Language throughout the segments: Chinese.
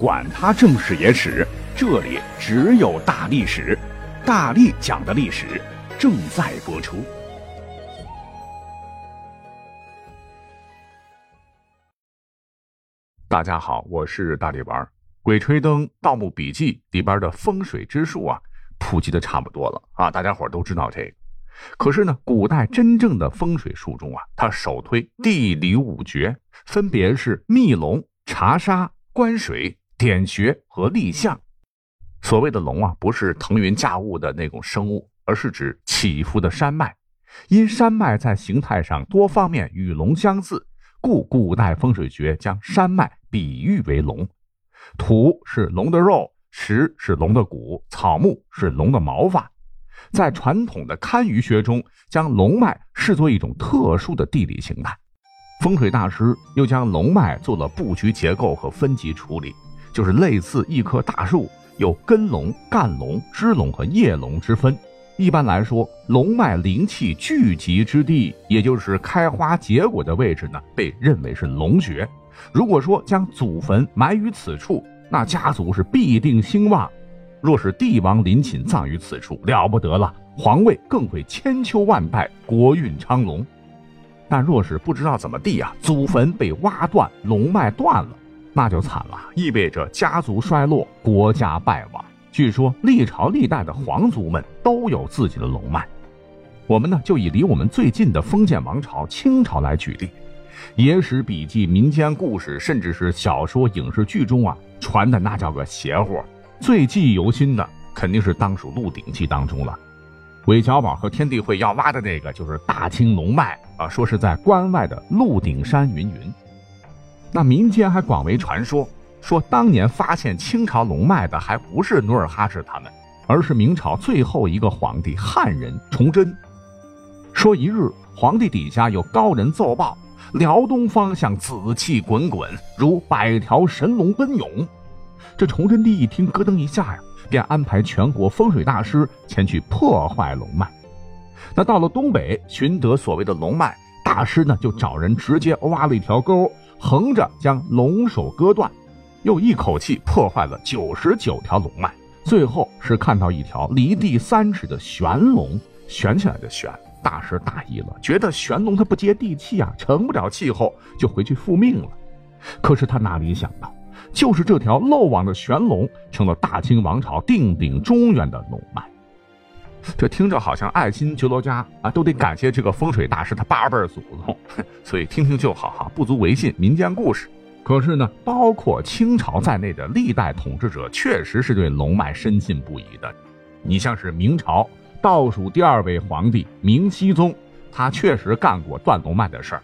管他正史野史，这里只有大历史，大力讲的历史正在播出。大家好，我是大力丸。《鬼吹灯》《盗墓笔记》里边的风水之术啊，普及的差不多了啊，大家伙都知道这个。可是呢，古代真正的风水术中啊，它首推地理五诀，分别是密龙、查沙、观水。点穴和立象，所谓的龙啊，不是腾云驾雾的那种生物，而是指起伏的山脉。因山脉在形态上多方面与龙相似，故古代风水学将山脉比喻为龙。土是龙的肉，石是龙的骨，草木是龙的毛发。在传统的堪舆学中，将龙脉视作一种特殊的地理形态。风水大师又将龙脉做了布局结构和分级处理。就是类似一棵大树，有根龙、干龙、枝龙和叶龙之分。一般来说，龙脉灵气聚集之地，也就是开花结果的位置呢，被认为是龙穴。如果说将祖坟埋于此处，那家族是必定兴旺；若是帝王陵寝葬于此处，了不得了，皇位更会千秋万代，国运昌隆。但若是不知道怎么地啊，祖坟被挖断，龙脉断了。那就惨了，意味着家族衰落，国家败亡。据说历朝历代的皇族们都有自己的龙脉。我们呢，就以离我们最近的封建王朝清朝来举例。野史笔记、民间故事，甚至是小说、影视剧中啊传的那叫个邪乎。最记忆犹新的肯定是当属《鹿鼎记》当中了。韦小宝和天地会要挖的那个就是大清龙脉啊，说是在关外的鹿鼎山云云。那民间还广为传说，说当年发现清朝龙脉的还不是努尔哈赤他们，而是明朝最后一个皇帝汉人崇祯。说一日皇帝底下有高人奏报，辽东方向紫气滚滚，如百条神龙奔涌。这崇祯帝一听，咯噔一下呀，便安排全国风水大师前去破坏龙脉。那到了东北寻得所谓的龙脉，大师呢就找人直接挖了一条沟。横着将龙首割断，又一口气破坏了九十九条龙脉，最后是看到一条离地三尺的玄龙悬起来的悬。大师大意了，觉得玄龙它不接地气啊，成不了气候，就回去复命了。可是他哪里想到，就是这条漏网的玄龙，成了大清王朝定鼎中原的龙脉。这听着好像爱新觉罗家啊，都得感谢这个风水大师他八辈祖宗，所以听听就好哈，不足为信。民间故事，可是呢，包括清朝在内的历代统治者，确实是对龙脉深信不疑的。你像是明朝倒数第二位皇帝明熹宗，他确实干过断龙脉的事儿。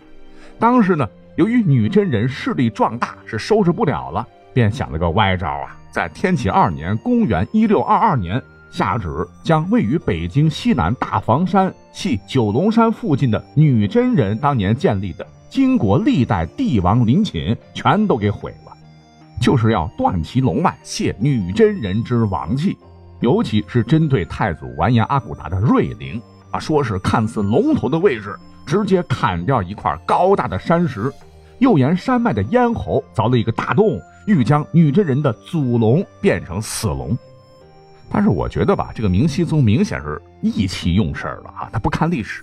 当时呢，由于女真人势力壮大，是收拾不了了，便想了个歪招啊，在天启二年（公元一六二二年）。下旨将位于北京西南大房山系九龙山附近的女真人当年建立的金国历代帝王陵寝全都给毁了，就是要断其龙脉，泄女真人之王气。尤其是针对太祖完颜阿骨达的瑞陵啊，说是看似龙头的位置，直接砍掉一块高大的山石，又沿山脉的咽喉凿了一个大洞，欲将女真人的祖龙变成死龙。但是我觉得吧，这个明熹宗明显是意气用事了啊！他不看历史，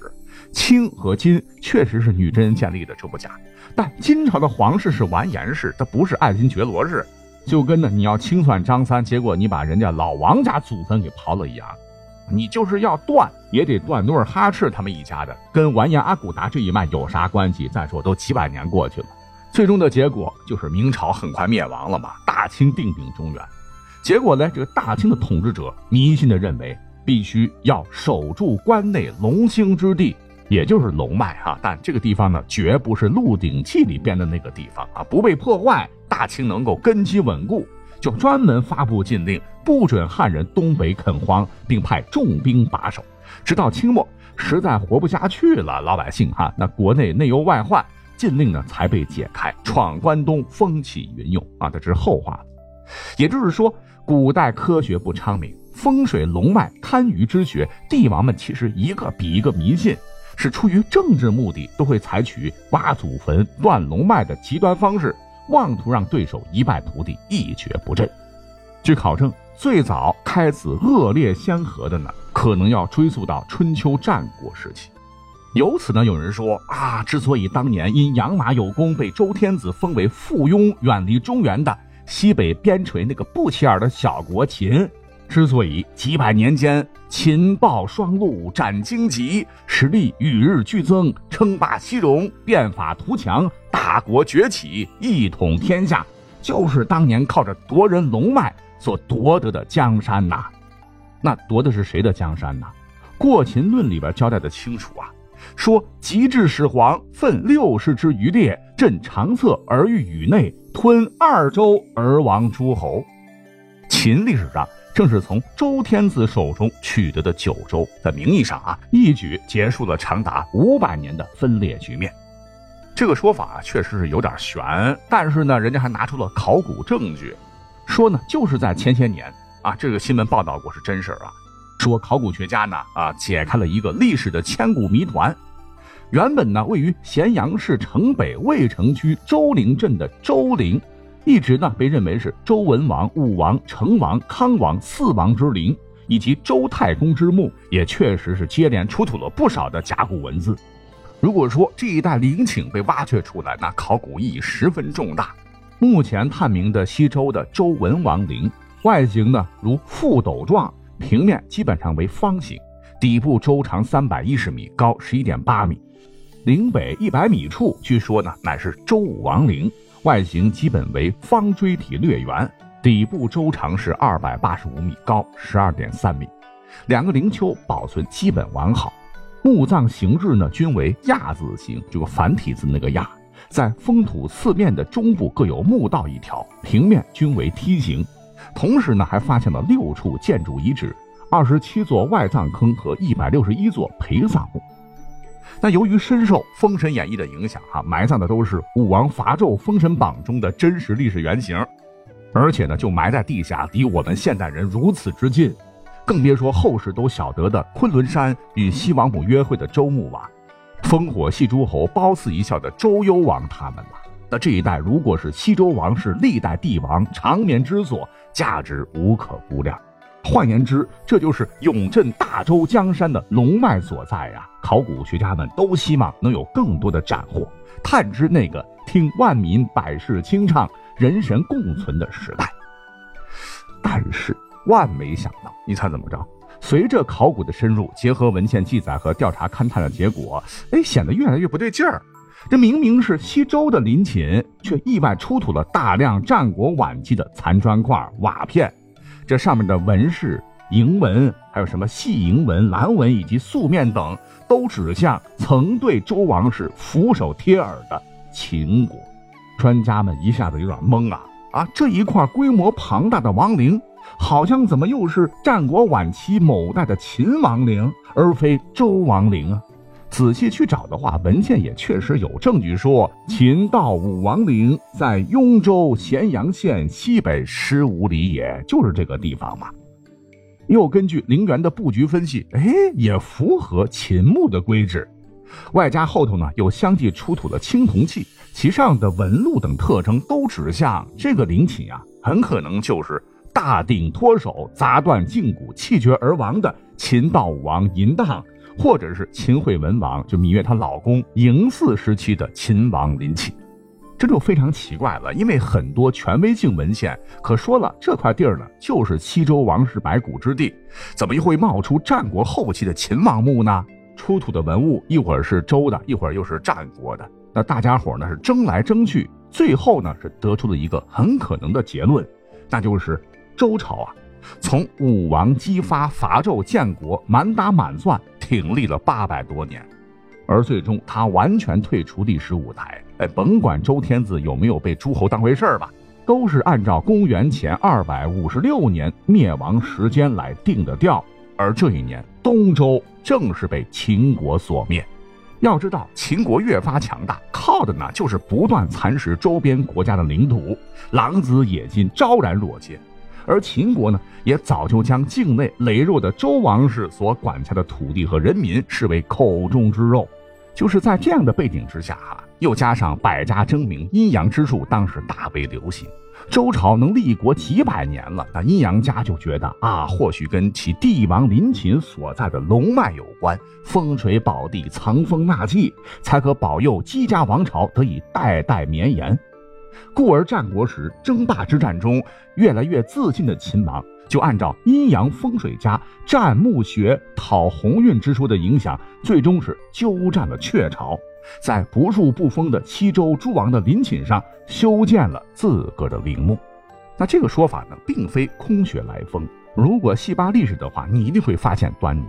清和金确实是女真人建立的，这不假。但金朝的皇室是完颜氏，他不是爱新觉罗氏，就跟呢你要清算张三，结果你把人家老王家祖坟给刨了一样。你就是要断，也得断努尔哈赤他们一家的，跟完颜阿骨达这一脉有啥关系？再说都几百年过去了，最终的结果就是明朝很快灭亡了嘛，大清定鼎中原。结果呢？这个大清的统治者迷信的认为，必须要守住关内龙兴之地，也就是龙脉哈。但这个地方呢，绝不是《鹿鼎记》里边的那个地方啊，不被破坏，大清能够根基稳固，就专门发布禁令，不准汉人东北垦荒，并派重兵把守。直到清末，实在活不下去了，老百姓哈，那国内内忧外患，禁令呢才被解开，闯关东，风起云涌啊，这是后话。也就是说。古代科学不昌明，风水龙脉堪舆之学，帝王们其实一个比一个迷信，是出于政治目的，都会采取挖祖坟、断龙脉的极端方式，妄图让对手一败涂地，一蹶不振。据考证，最早开此恶劣先河的呢，可能要追溯到春秋战国时期。由此呢，有人说啊，之所以当年因养马有功被周天子封为附庸，远离中原的西北边陲那个不起眼的小国秦，之所以几百年间秦暴双陆，斩荆棘，实力与日俱增，称霸西戎，变法图强，大国崛起，一统天下，就是当年靠着夺人龙脉所夺得的江山呐。那夺的是谁的江山呢？《过秦论》里边交代的清楚啊。说：“及至始皇，奋六世之余烈，镇长策而欲宇内，吞二周而亡诸侯。”秦历史上正是从周天子手中取得的九州，在名义上啊，一举结束了长达五百年的分裂局面。这个说法确实是有点悬，但是呢，人家还拿出了考古证据，说呢，就是在前些年啊，这个新闻报道过是真事啊。说考古学家呢啊解开了一个历史的千古谜团，原本呢位于咸阳市城北渭城区周陵镇的周陵，一直呢被认为是周文王、武王、成王、康王四王之陵，以及周太公之墓，也确实是接连出土了不少的甲骨文字。如果说这一带陵寝被挖掘出来，那考古意义十分重大。目前探明的西周的周文王陵外形呢如覆斗状。平面基本上为方形，底部周长三百一十米，高十一点八米。陵北一百米处，据说呢乃是周武王陵，外形基本为方锥体略圆，底部周长是二百八十五米，高十二点三米。两个陵丘保存基本完好，墓葬形制呢均为亚字形，这个繁体字那个亚，在封土四面的中部各有墓道一条，平面均为梯形。同时呢，还发现了六处建筑遗址、二十七座外葬坑和一百六十一座陪葬墓。那由于深受《封神演义》的影响，哈，埋葬的都是武王伐纣《封神榜》中的真实历史原型，而且呢，就埋在地下，离我们现代人如此之近，更别说后世都晓得的昆仑山与西王母约会的周穆王、烽火戏诸侯褒姒一笑的周幽王他们了。那这一带如果是西周王室历代帝王长眠之所，价值无可估量。换言之，这就是永镇大周江山的龙脉所在呀！考古学家们都希望能有更多的斩获，探知那个听万民百世清唱、人神共存的时代。但是万没想到，你猜怎么着？随着考古的深入，结合文献记载和调查勘探的结果，哎，显得越来越不对劲儿。这明明是西周的陵寝，却意外出土了大量战国晚期的残砖块、瓦片。这上面的纹饰、楹纹，还有什么细楹纹、蓝纹以及素面等，都指向曾对周王室俯首帖耳的秦国。专家们一下子有点懵啊啊！这一块规模庞大的王陵，好像怎么又是战国晚期某代的秦王陵，而非周王陵啊？仔细去找的话，文献也确实有证据说，秦悼武王陵在雍州咸阳县西北十五里，也就是这个地方嘛。又根据陵园的布局分析，哎，也符合秦墓的规制。外加后头呢，又相继出土了青铜器，其上的纹路等特征都指向这个陵寝啊，很可能就是大鼎脱手砸断胫骨气绝而亡的秦悼武王嬴荡。或者是秦惠文王，就芈月她老公嬴驷时期的秦王陵寝，这就非常奇怪了。因为很多权威性文献可说了，这块地儿呢就是西周王室白骨之地，怎么又会冒出战国后期的秦王墓呢？出土的文物一会儿是周的，一会儿又是战国的，那大家伙呢是争来争去，最后呢是得出了一个很可能的结论，那就是周朝啊。从武王姬发伐纣建国，满打满算挺立了八百多年，而最终他完全退出历史舞台。哎，甭管周天子有没有被诸侯当回事儿吧，都是按照公元前二百五十六年灭亡时间来定的调。而这一年，东周正是被秦国所灭。要知道，秦国越发强大，靠的呢就是不断蚕食周边国家的领土，狼子野心昭然若揭。而秦国呢，也早就将境内羸弱的周王室所管辖的土地和人民视为口中之肉。就是在这样的背景之下，哈，又加上百家争鸣，阴阳之术当时大为流行。周朝能立国几百年了，那阴阳家就觉得啊，或许跟其帝王临寝所在的龙脉有关，风水宝地藏风纳气，才可保佑姬家王朝得以代代绵延。故而战国时争霸之战中，越来越自信的秦王，就按照阴阳风水家占墓穴讨鸿运之说的影响，最终是鸠占了鹊巢。在不入不封的西周诸王的陵寝上修建了自个的陵墓，那这个说法呢，并非空穴来风。如果细扒历史的话，你一定会发现端倪。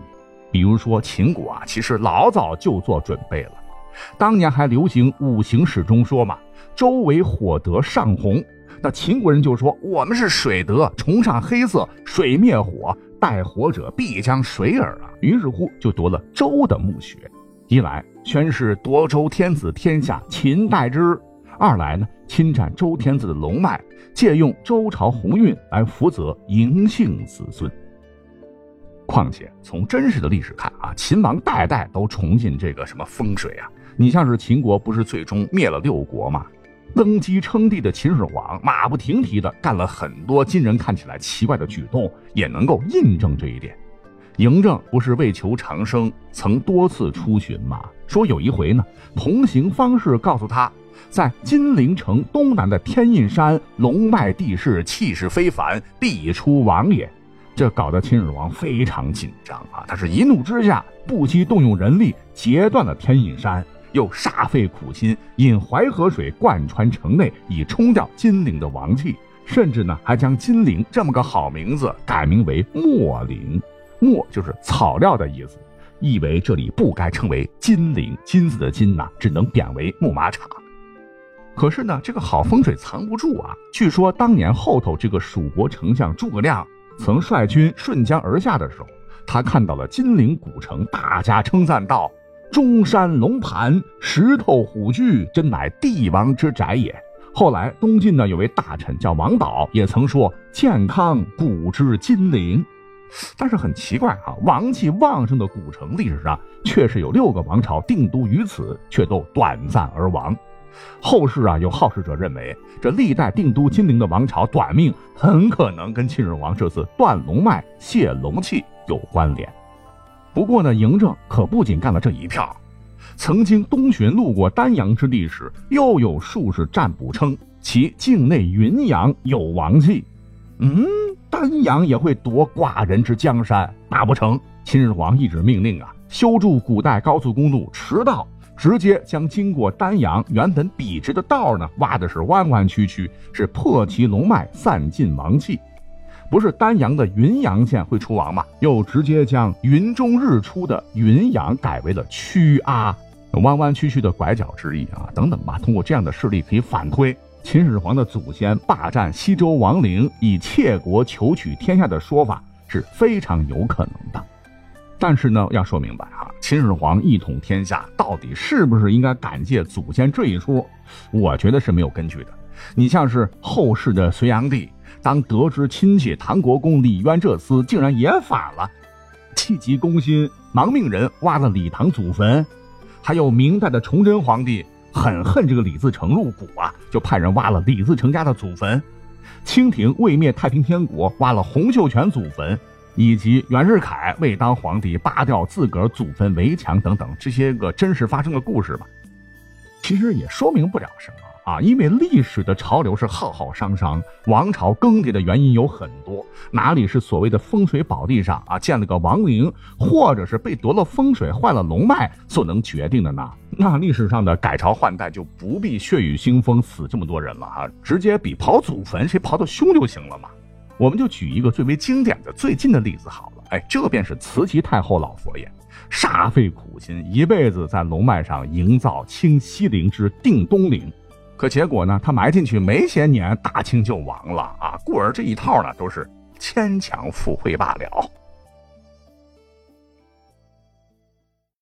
比如说秦国啊，其实老早就做准备了。当年还流行五行史中说嘛，周为火德上红，那秦国人就说我们是水德，崇尚黑色，水灭火，带火者必将水耳啊。于是乎就夺了周的墓穴。一来宣示夺周天子天下，秦代之；二来呢，侵占周天子的龙脉，借用周朝鸿运来福泽嬴姓子孙。况且从真实的历史看啊，秦王代代都崇敬这个什么风水啊。你像是秦国不是最终灭了六国吗？登基称帝的秦始皇马不停蹄的干了很多今人看起来奇怪的举动，也能够印证这一点。嬴政不是为求长生，曾多次出巡吗？说有一回呢，同行方士告诉他，在金陵城东南的天印山，龙脉地势，气势非凡，必出王也。这搞得秦始皇非常紧张啊！他是一怒之下，不惜动用人力截断了天印山，又煞费苦心引淮河水贯穿城内，以冲掉金陵的王气，甚至呢，还将金陵这么个好名字改名为墨陵。墨就是草料的意思，意为这里不该称为金陵，金子的金呐，只能贬为木马场。可是呢，这个好风水藏不住啊！据说当年后头这个蜀国丞相诸葛亮曾率军顺江而下的时候，他看到了金陵古城，大加称赞道：“中山龙盘，石头虎踞，真乃帝王之宅也。”后来东晋呢有位大臣叫王导，也曾说：“健康古之金陵。”但是很奇怪啊，王气旺盛的古城历史上确实有六个王朝定都于此，却都短暂而亡。后世啊，有好事者认为，这历代定都金陵的王朝短命，很可能跟秦始皇这次断龙脉、泄龙气有关联。不过呢，嬴政可不仅干了这一票，曾经东巡路过丹阳之地时，又有术士占卜称其境内云阳有王气。嗯。丹阳也会夺寡人之江山，那不成？秦始皇一纸命令啊，修筑古代高速公路驰道，直接将经过丹阳原本笔直的道呢挖的是弯弯曲曲，是破其龙脉，散尽王气。不是丹阳的云阳县会出王吗？又直接将云中日出的云阳改为了曲阿，弯弯曲曲的拐角之意啊，等等吧。通过这样的事例可以反推。秦始皇的祖先霸占西周王陵，以窃国求取天下的说法是非常有可能的。但是呢，要说明白啊，秦始皇一统天下，到底是不是应该感谢祖先这一说？我觉得是没有根据的。你像是后世的隋炀帝，当得知亲戚唐国公李渊这厮竟然也反了，气急攻心，忙命人挖了李唐祖坟。还有明代的崇祯皇帝。很恨这个李自成入股啊，就派人挖了李自成家的祖坟。清廷为灭太平天国，挖了洪秀全祖坟，以及袁世凯为当皇帝扒掉自个儿祖坟围墙等等这些个真实发生的故事吧。其实也说明不了什么。啊，因为历史的潮流是浩浩汤汤，王朝更迭的原因有很多，哪里是所谓的风水宝地上啊建了个王陵，或者是被夺了风水坏了龙脉所能决定的呢？那历史上的改朝换代就不必血雨腥风死这么多人了啊，直接比刨祖坟谁刨的凶就行了嘛。我们就举一个最为经典的最近的例子好了，哎，这便是慈禧太后老佛爷，煞费苦心一辈子在龙脉上营造清西陵之定东陵。可结果呢？他埋进去没些年，大清就亡了啊！故而这一套呢，都是牵强附会罢了。